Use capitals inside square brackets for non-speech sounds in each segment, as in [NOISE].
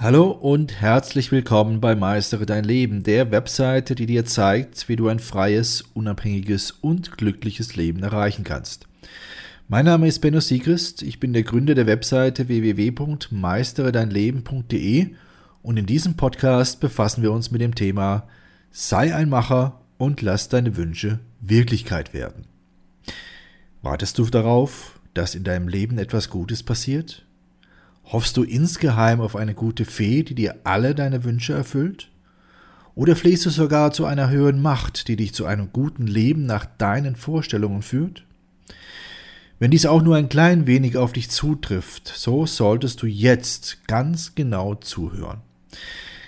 Hallo und herzlich willkommen bei Meistere dein Leben, der Webseite, die dir zeigt, wie du ein freies, unabhängiges und glückliches Leben erreichen kannst. Mein Name ist Benno Siegrist, ich bin der Gründer der Webseite www.meisteredeinleben.de und in diesem Podcast befassen wir uns mit dem Thema Sei ein Macher und lass deine Wünsche Wirklichkeit werden. Wartest du darauf, dass in deinem Leben etwas Gutes passiert? Hoffst du insgeheim auf eine gute Fee, die dir alle deine Wünsche erfüllt? Oder flehst du sogar zu einer höheren Macht, die dich zu einem guten Leben nach deinen Vorstellungen führt? Wenn dies auch nur ein klein wenig auf dich zutrifft, so solltest du jetzt ganz genau zuhören.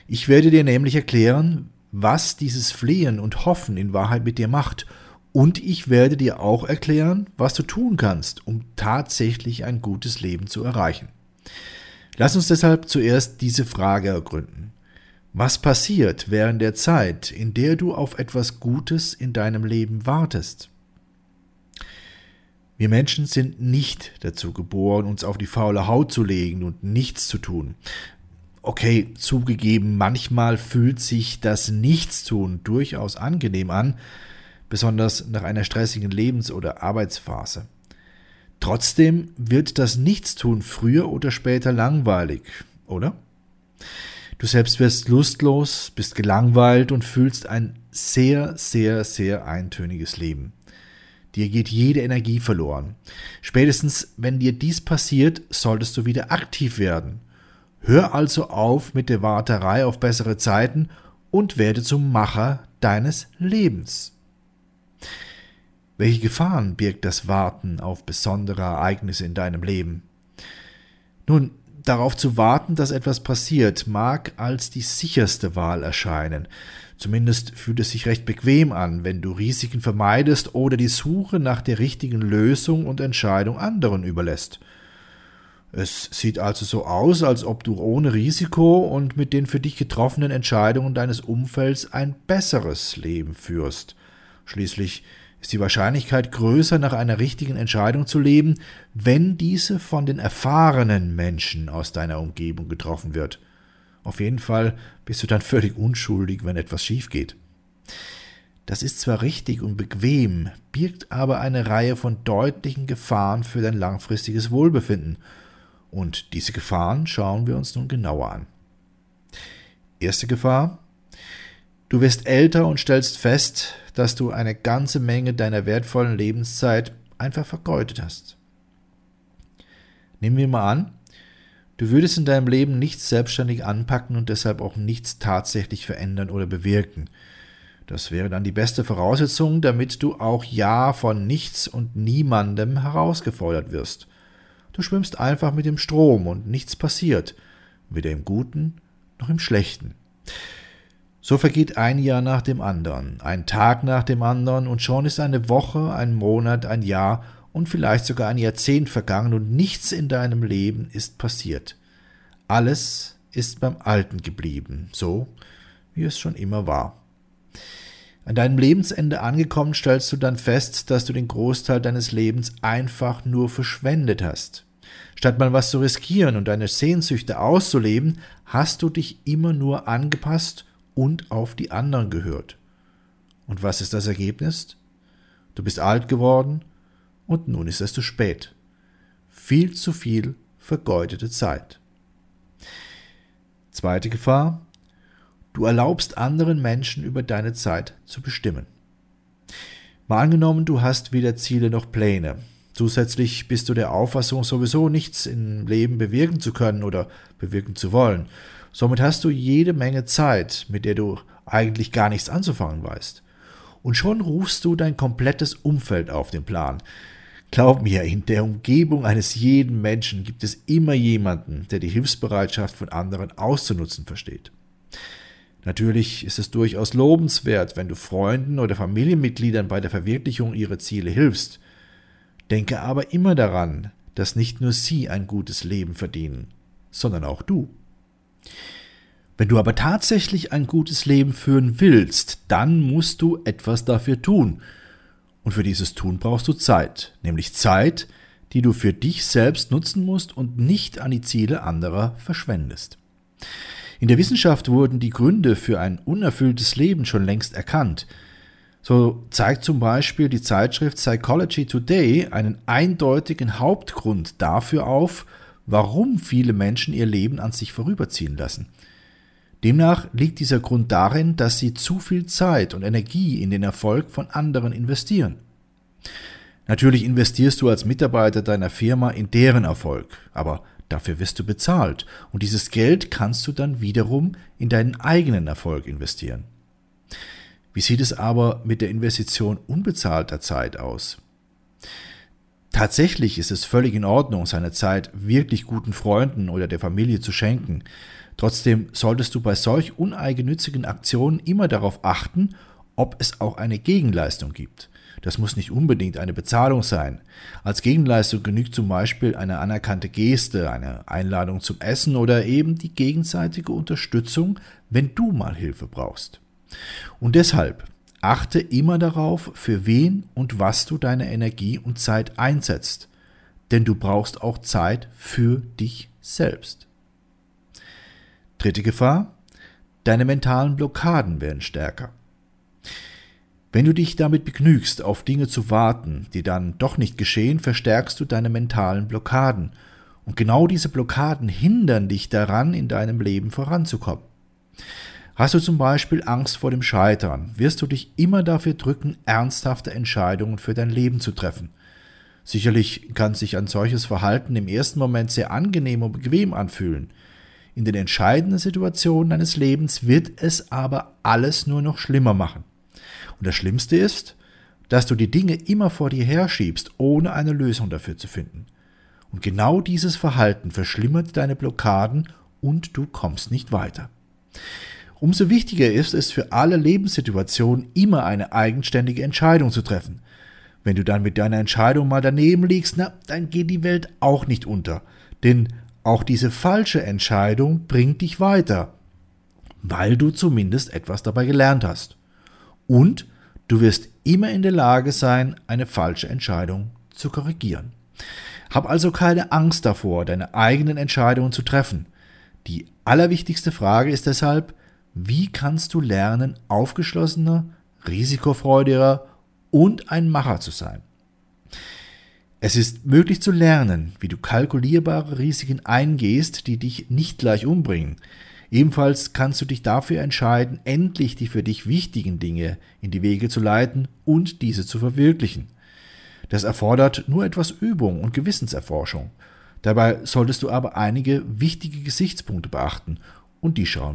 Ich werde dir nämlich erklären, was dieses Flehen und Hoffen in Wahrheit mit dir macht, und ich werde dir auch erklären, was du tun kannst, um tatsächlich ein gutes Leben zu erreichen. Lass uns deshalb zuerst diese Frage ergründen. Was passiert während der Zeit, in der du auf etwas Gutes in deinem Leben wartest? Wir Menschen sind nicht dazu geboren, uns auf die faule Haut zu legen und nichts zu tun. Okay, zugegeben, manchmal fühlt sich das Nichtstun durchaus angenehm an, besonders nach einer stressigen Lebens- oder Arbeitsphase. Trotzdem wird das Nichtstun früher oder später langweilig, oder? Du selbst wirst lustlos, bist gelangweilt und fühlst ein sehr, sehr, sehr eintöniges Leben. Dir geht jede Energie verloren. Spätestens, wenn dir dies passiert, solltest du wieder aktiv werden. Hör also auf mit der Warterei auf bessere Zeiten und werde zum Macher deines Lebens. Welche Gefahren birgt das Warten auf besondere Ereignisse in deinem Leben? Nun, darauf zu warten, dass etwas passiert, mag als die sicherste Wahl erscheinen. Zumindest fühlt es sich recht bequem an, wenn du Risiken vermeidest oder die Suche nach der richtigen Lösung und Entscheidung anderen überlässt. Es sieht also so aus, als ob du ohne Risiko und mit den für dich getroffenen Entscheidungen deines Umfelds ein besseres Leben führst. Schließlich ist die Wahrscheinlichkeit größer, nach einer richtigen Entscheidung zu leben, wenn diese von den erfahrenen Menschen aus deiner Umgebung getroffen wird. Auf jeden Fall bist du dann völlig unschuldig, wenn etwas schief geht. Das ist zwar richtig und bequem, birgt aber eine Reihe von deutlichen Gefahren für dein langfristiges Wohlbefinden. Und diese Gefahren schauen wir uns nun genauer an. Erste Gefahr. Du wirst älter und stellst fest, dass du eine ganze Menge deiner wertvollen Lebenszeit einfach vergeudet hast. Nehmen wir mal an, du würdest in deinem Leben nichts selbstständig anpacken und deshalb auch nichts tatsächlich verändern oder bewirken. Das wäre dann die beste Voraussetzung, damit du auch ja von nichts und niemandem herausgefordert wirst. Du schwimmst einfach mit dem Strom und nichts passiert, weder im Guten noch im Schlechten. So vergeht ein Jahr nach dem anderen, ein Tag nach dem anderen, und schon ist eine Woche, ein Monat, ein Jahr und vielleicht sogar ein Jahrzehnt vergangen und nichts in deinem Leben ist passiert. Alles ist beim Alten geblieben, so wie es schon immer war. An deinem Lebensende angekommen stellst du dann fest, dass du den Großteil deines Lebens einfach nur verschwendet hast. Statt mal was zu riskieren und deine Sehnsüchte auszuleben, hast du dich immer nur angepasst und auf die anderen gehört. Und was ist das Ergebnis? Du bist alt geworden und nun ist es zu spät. Viel zu viel vergeudete Zeit. Zweite Gefahr. Du erlaubst anderen Menschen über deine Zeit zu bestimmen. Mal angenommen, du hast weder Ziele noch Pläne. Zusätzlich bist du der Auffassung, sowieso nichts im Leben bewirken zu können oder bewirken zu wollen. Somit hast du jede Menge Zeit, mit der du eigentlich gar nichts anzufangen weißt. Und schon rufst du dein komplettes Umfeld auf den Plan. Glaub mir, in der Umgebung eines jeden Menschen gibt es immer jemanden, der die Hilfsbereitschaft von anderen auszunutzen versteht. Natürlich ist es durchaus lobenswert, wenn du Freunden oder Familienmitgliedern bei der Verwirklichung ihrer Ziele hilfst. Denke aber immer daran, dass nicht nur sie ein gutes Leben verdienen, sondern auch du. Wenn du aber tatsächlich ein gutes Leben führen willst, dann musst du etwas dafür tun. Und für dieses Tun brauchst du Zeit, nämlich Zeit, die du für dich selbst nutzen musst und nicht an die Ziele anderer verschwendest. In der Wissenschaft wurden die Gründe für ein unerfülltes Leben schon längst erkannt. So zeigt zum Beispiel die Zeitschrift Psychology Today einen eindeutigen Hauptgrund dafür auf, warum viele Menschen ihr Leben an sich vorüberziehen lassen. Demnach liegt dieser Grund darin, dass sie zu viel Zeit und Energie in den Erfolg von anderen investieren. Natürlich investierst du als Mitarbeiter deiner Firma in deren Erfolg, aber dafür wirst du bezahlt und dieses Geld kannst du dann wiederum in deinen eigenen Erfolg investieren. Wie sieht es aber mit der Investition unbezahlter Zeit aus? Tatsächlich ist es völlig in Ordnung, seine Zeit wirklich guten Freunden oder der Familie zu schenken. Trotzdem solltest du bei solch uneigennützigen Aktionen immer darauf achten, ob es auch eine Gegenleistung gibt. Das muss nicht unbedingt eine Bezahlung sein. Als Gegenleistung genügt zum Beispiel eine anerkannte Geste, eine Einladung zum Essen oder eben die gegenseitige Unterstützung, wenn du mal Hilfe brauchst. Und deshalb achte immer darauf, für wen und was du deine Energie und Zeit einsetzt, denn du brauchst auch Zeit für dich selbst. Dritte Gefahr, deine mentalen Blockaden werden stärker. Wenn du dich damit begnügst, auf Dinge zu warten, die dann doch nicht geschehen, verstärkst du deine mentalen Blockaden. Und genau diese Blockaden hindern dich daran, in deinem Leben voranzukommen. Hast du zum Beispiel Angst vor dem Scheitern, wirst du dich immer dafür drücken, ernsthafte Entscheidungen für dein Leben zu treffen. Sicherlich kann sich ein solches Verhalten im ersten Moment sehr angenehm und bequem anfühlen. In den entscheidenden Situationen deines Lebens wird es aber alles nur noch schlimmer machen. Und das Schlimmste ist, dass du die Dinge immer vor dir herschiebst, ohne eine Lösung dafür zu finden. Und genau dieses Verhalten verschlimmert deine Blockaden und du kommst nicht weiter. Umso wichtiger ist es für alle Lebenssituationen immer eine eigenständige Entscheidung zu treffen. Wenn du dann mit deiner Entscheidung mal daneben liegst, na, dann geht die Welt auch nicht unter. Denn auch diese falsche Entscheidung bringt dich weiter, weil du zumindest etwas dabei gelernt hast. Und du wirst immer in der Lage sein, eine falsche Entscheidung zu korrigieren. Hab also keine Angst davor, deine eigenen Entscheidungen zu treffen. Die allerwichtigste Frage ist deshalb, wie kannst du lernen, aufgeschlossener, risikofreudiger und ein Macher zu sein? Es ist möglich zu lernen, wie du kalkulierbare Risiken eingehst, die dich nicht gleich umbringen, Ebenfalls kannst du dich dafür entscheiden, endlich die für dich wichtigen Dinge in die Wege zu leiten und diese zu verwirklichen. Das erfordert nur etwas Übung und Gewissenserforschung. Dabei solltest du aber einige wichtige Gesichtspunkte beachten und die schauen.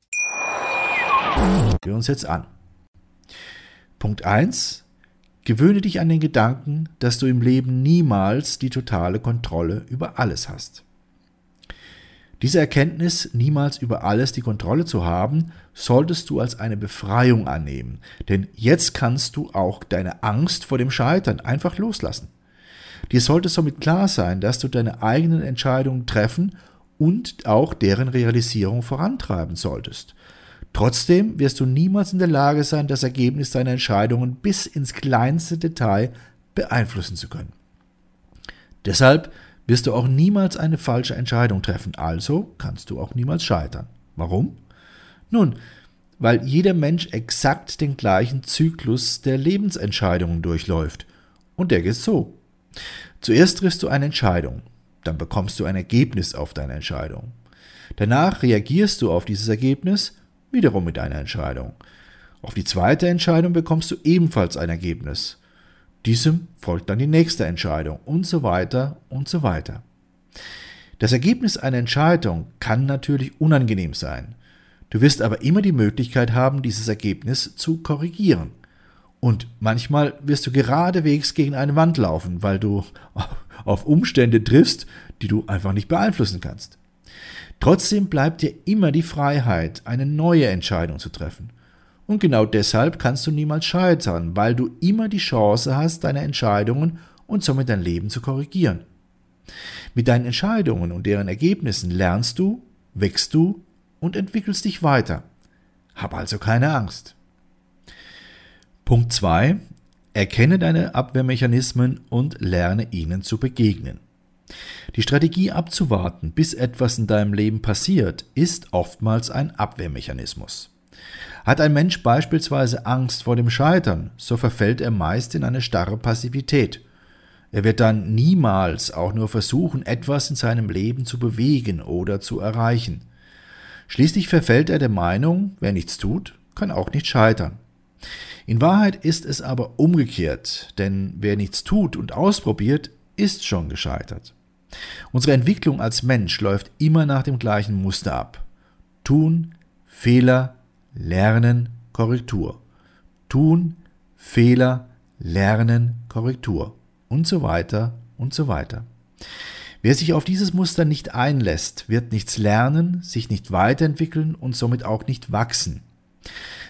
wir uns jetzt an. Punkt 1. Gewöhne dich an den Gedanken, dass du im Leben niemals die totale Kontrolle über alles hast. Diese Erkenntnis, niemals über alles die Kontrolle zu haben, solltest du als eine Befreiung annehmen, denn jetzt kannst du auch deine Angst vor dem Scheitern einfach loslassen. Dir sollte somit klar sein, dass du deine eigenen Entscheidungen treffen und auch deren Realisierung vorantreiben solltest. Trotzdem wirst du niemals in der Lage sein, das Ergebnis deiner Entscheidungen bis ins kleinste Detail beeinflussen zu können. Deshalb wirst du auch niemals eine falsche Entscheidung treffen, also kannst du auch niemals scheitern. Warum? Nun, weil jeder Mensch exakt den gleichen Zyklus der Lebensentscheidungen durchläuft. Und der geht so. Zuerst triffst du eine Entscheidung, dann bekommst du ein Ergebnis auf deine Entscheidung. Danach reagierst du auf dieses Ergebnis wiederum mit einer Entscheidung. Auf die zweite Entscheidung bekommst du ebenfalls ein Ergebnis. Diesem folgt dann die nächste Entscheidung und so weiter und so weiter. Das Ergebnis einer Entscheidung kann natürlich unangenehm sein. Du wirst aber immer die Möglichkeit haben, dieses Ergebnis zu korrigieren. Und manchmal wirst du geradewegs gegen eine Wand laufen, weil du [LAUGHS] auf Umstände triffst, die du einfach nicht beeinflussen kannst. Trotzdem bleibt dir immer die Freiheit, eine neue Entscheidung zu treffen. Und genau deshalb kannst du niemals scheitern, weil du immer die Chance hast, deine Entscheidungen und somit dein Leben zu korrigieren. Mit deinen Entscheidungen und deren Ergebnissen lernst du, wächst du und entwickelst dich weiter. Hab also keine Angst. Punkt 2. Erkenne deine Abwehrmechanismen und lerne ihnen zu begegnen. Die Strategie abzuwarten, bis etwas in deinem Leben passiert, ist oftmals ein Abwehrmechanismus. Hat ein Mensch beispielsweise Angst vor dem Scheitern, so verfällt er meist in eine starre Passivität. Er wird dann niemals auch nur versuchen, etwas in seinem Leben zu bewegen oder zu erreichen. Schließlich verfällt er der Meinung, wer nichts tut, kann auch nicht scheitern. In Wahrheit ist es aber umgekehrt, denn wer nichts tut und ausprobiert, ist schon gescheitert. Unsere Entwicklung als Mensch läuft immer nach dem gleichen Muster ab. Tun, Fehler, Lernen, Korrektur. Tun, Fehler, Lernen, Korrektur. Und so weiter und so weiter. Wer sich auf dieses Muster nicht einlässt, wird nichts lernen, sich nicht weiterentwickeln und somit auch nicht wachsen.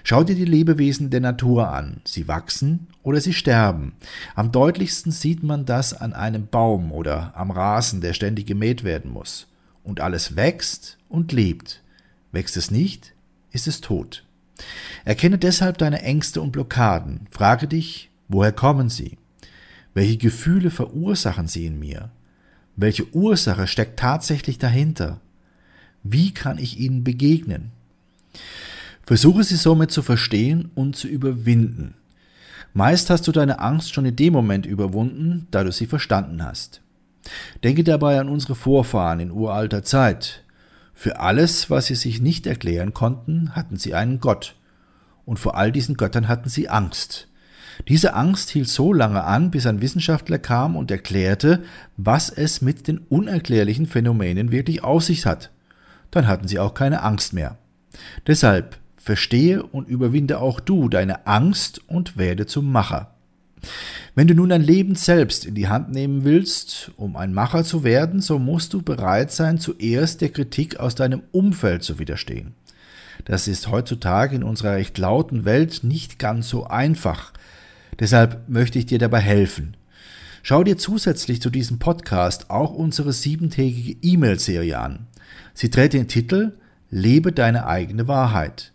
Schau dir die Lebewesen der Natur an. Sie wachsen oder sie sterben. Am deutlichsten sieht man das an einem Baum oder am Rasen, der ständig gemäht werden muss. Und alles wächst und lebt. Wächst es nicht, ist es tot. Erkenne deshalb deine Ängste und Blockaden. Frage dich, woher kommen sie? Welche Gefühle verursachen sie in mir? Welche Ursache steckt tatsächlich dahinter? Wie kann ich ihnen begegnen? Versuche sie somit zu verstehen und zu überwinden. Meist hast du deine Angst schon in dem Moment überwunden, da du sie verstanden hast. Denke dabei an unsere Vorfahren in uralter Zeit. Für alles, was sie sich nicht erklären konnten, hatten sie einen Gott. Und vor all diesen Göttern hatten sie Angst. Diese Angst hielt so lange an, bis ein Wissenschaftler kam und erklärte, was es mit den unerklärlichen Phänomenen wirklich auf sich hat. Dann hatten sie auch keine Angst mehr. Deshalb Verstehe und überwinde auch du deine Angst und werde zum Macher. Wenn du nun dein Leben selbst in die Hand nehmen willst, um ein Macher zu werden, so musst du bereit sein, zuerst der Kritik aus deinem Umfeld zu widerstehen. Das ist heutzutage in unserer recht lauten Welt nicht ganz so einfach. Deshalb möchte ich dir dabei helfen. Schau dir zusätzlich zu diesem Podcast auch unsere siebentägige E-Mail-Serie an. Sie trägt den Titel Lebe deine eigene Wahrheit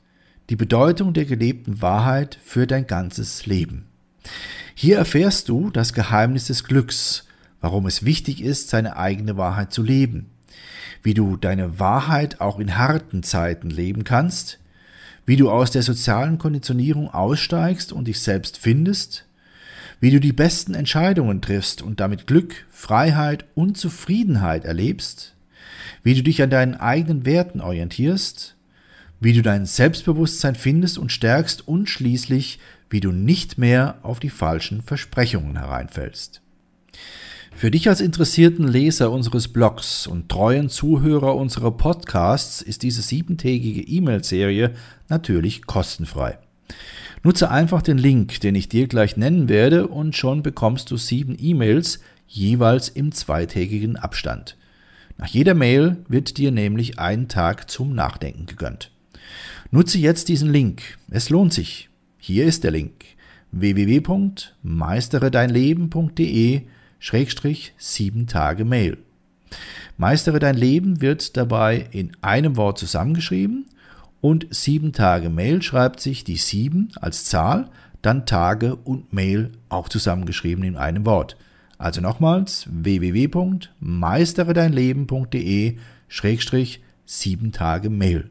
die Bedeutung der gelebten Wahrheit für dein ganzes Leben. Hier erfährst du das Geheimnis des Glücks, warum es wichtig ist, seine eigene Wahrheit zu leben, wie du deine Wahrheit auch in harten Zeiten leben kannst, wie du aus der sozialen Konditionierung aussteigst und dich selbst findest, wie du die besten Entscheidungen triffst und damit Glück, Freiheit und Zufriedenheit erlebst, wie du dich an deinen eigenen Werten orientierst, wie du dein Selbstbewusstsein findest und stärkst und schließlich, wie du nicht mehr auf die falschen Versprechungen hereinfällst. Für dich als interessierten Leser unseres Blogs und treuen Zuhörer unserer Podcasts ist diese siebentägige E-Mail-Serie natürlich kostenfrei. Nutze einfach den Link, den ich dir gleich nennen werde, und schon bekommst du sieben E-Mails, jeweils im zweitägigen Abstand. Nach jeder Mail wird dir nämlich ein Tag zum Nachdenken gegönnt. Nutze jetzt diesen Link. Es lohnt sich. Hier ist der Link www.meisteredeinleben.de Schrägstrich 7 Tage Mail. Meistere dein Leben wird dabei in einem Wort zusammengeschrieben und 7 Tage Mail schreibt sich die 7 als Zahl, dann Tage und Mail auch zusammengeschrieben in einem Wort. Also nochmals www.meisteredeinleben.de Schrägstrich 7 Tage Mail.